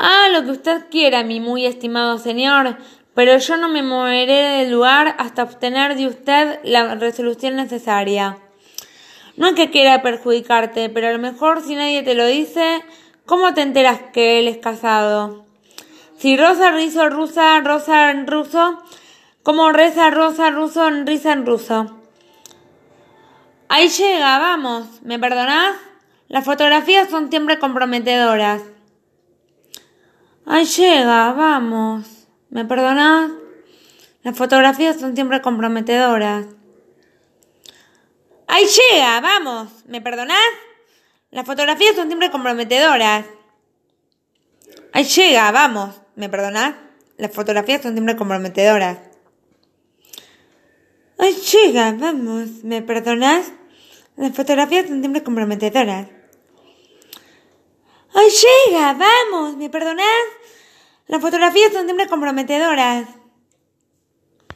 Ah, lo que usted quiera, mi muy estimado señor, pero yo no me moveré del lugar hasta obtener de usted la resolución necesaria. No es que quiera perjudicarte, pero a lo mejor si nadie te lo dice, ¿cómo te enteras que él es casado? Si Rosa rizo rusa, Rosa en ruso, ¿cómo reza Rosa ruso en risa en ruso? Ahí llega, vamos, ¿me perdonás? Las fotografías son siempre comprometedoras. Ahí llega, vamos. ¿Me perdonás? Las fotografías son siempre comprometedoras. Ahí llega, vamos. ¿Me perdonás? Las fotografías son siempre comprometedoras. Ahí llega, vamos. ¿Me perdonás? Las fotografías son siempre comprometedoras. Ahí llega, vamos. ¿Me perdonás? Las fotografías son siempre comprometedoras. ¡Ay, llega! ¡Vamos! ¿Me perdonás? Las fotografías son siempre comprometedoras.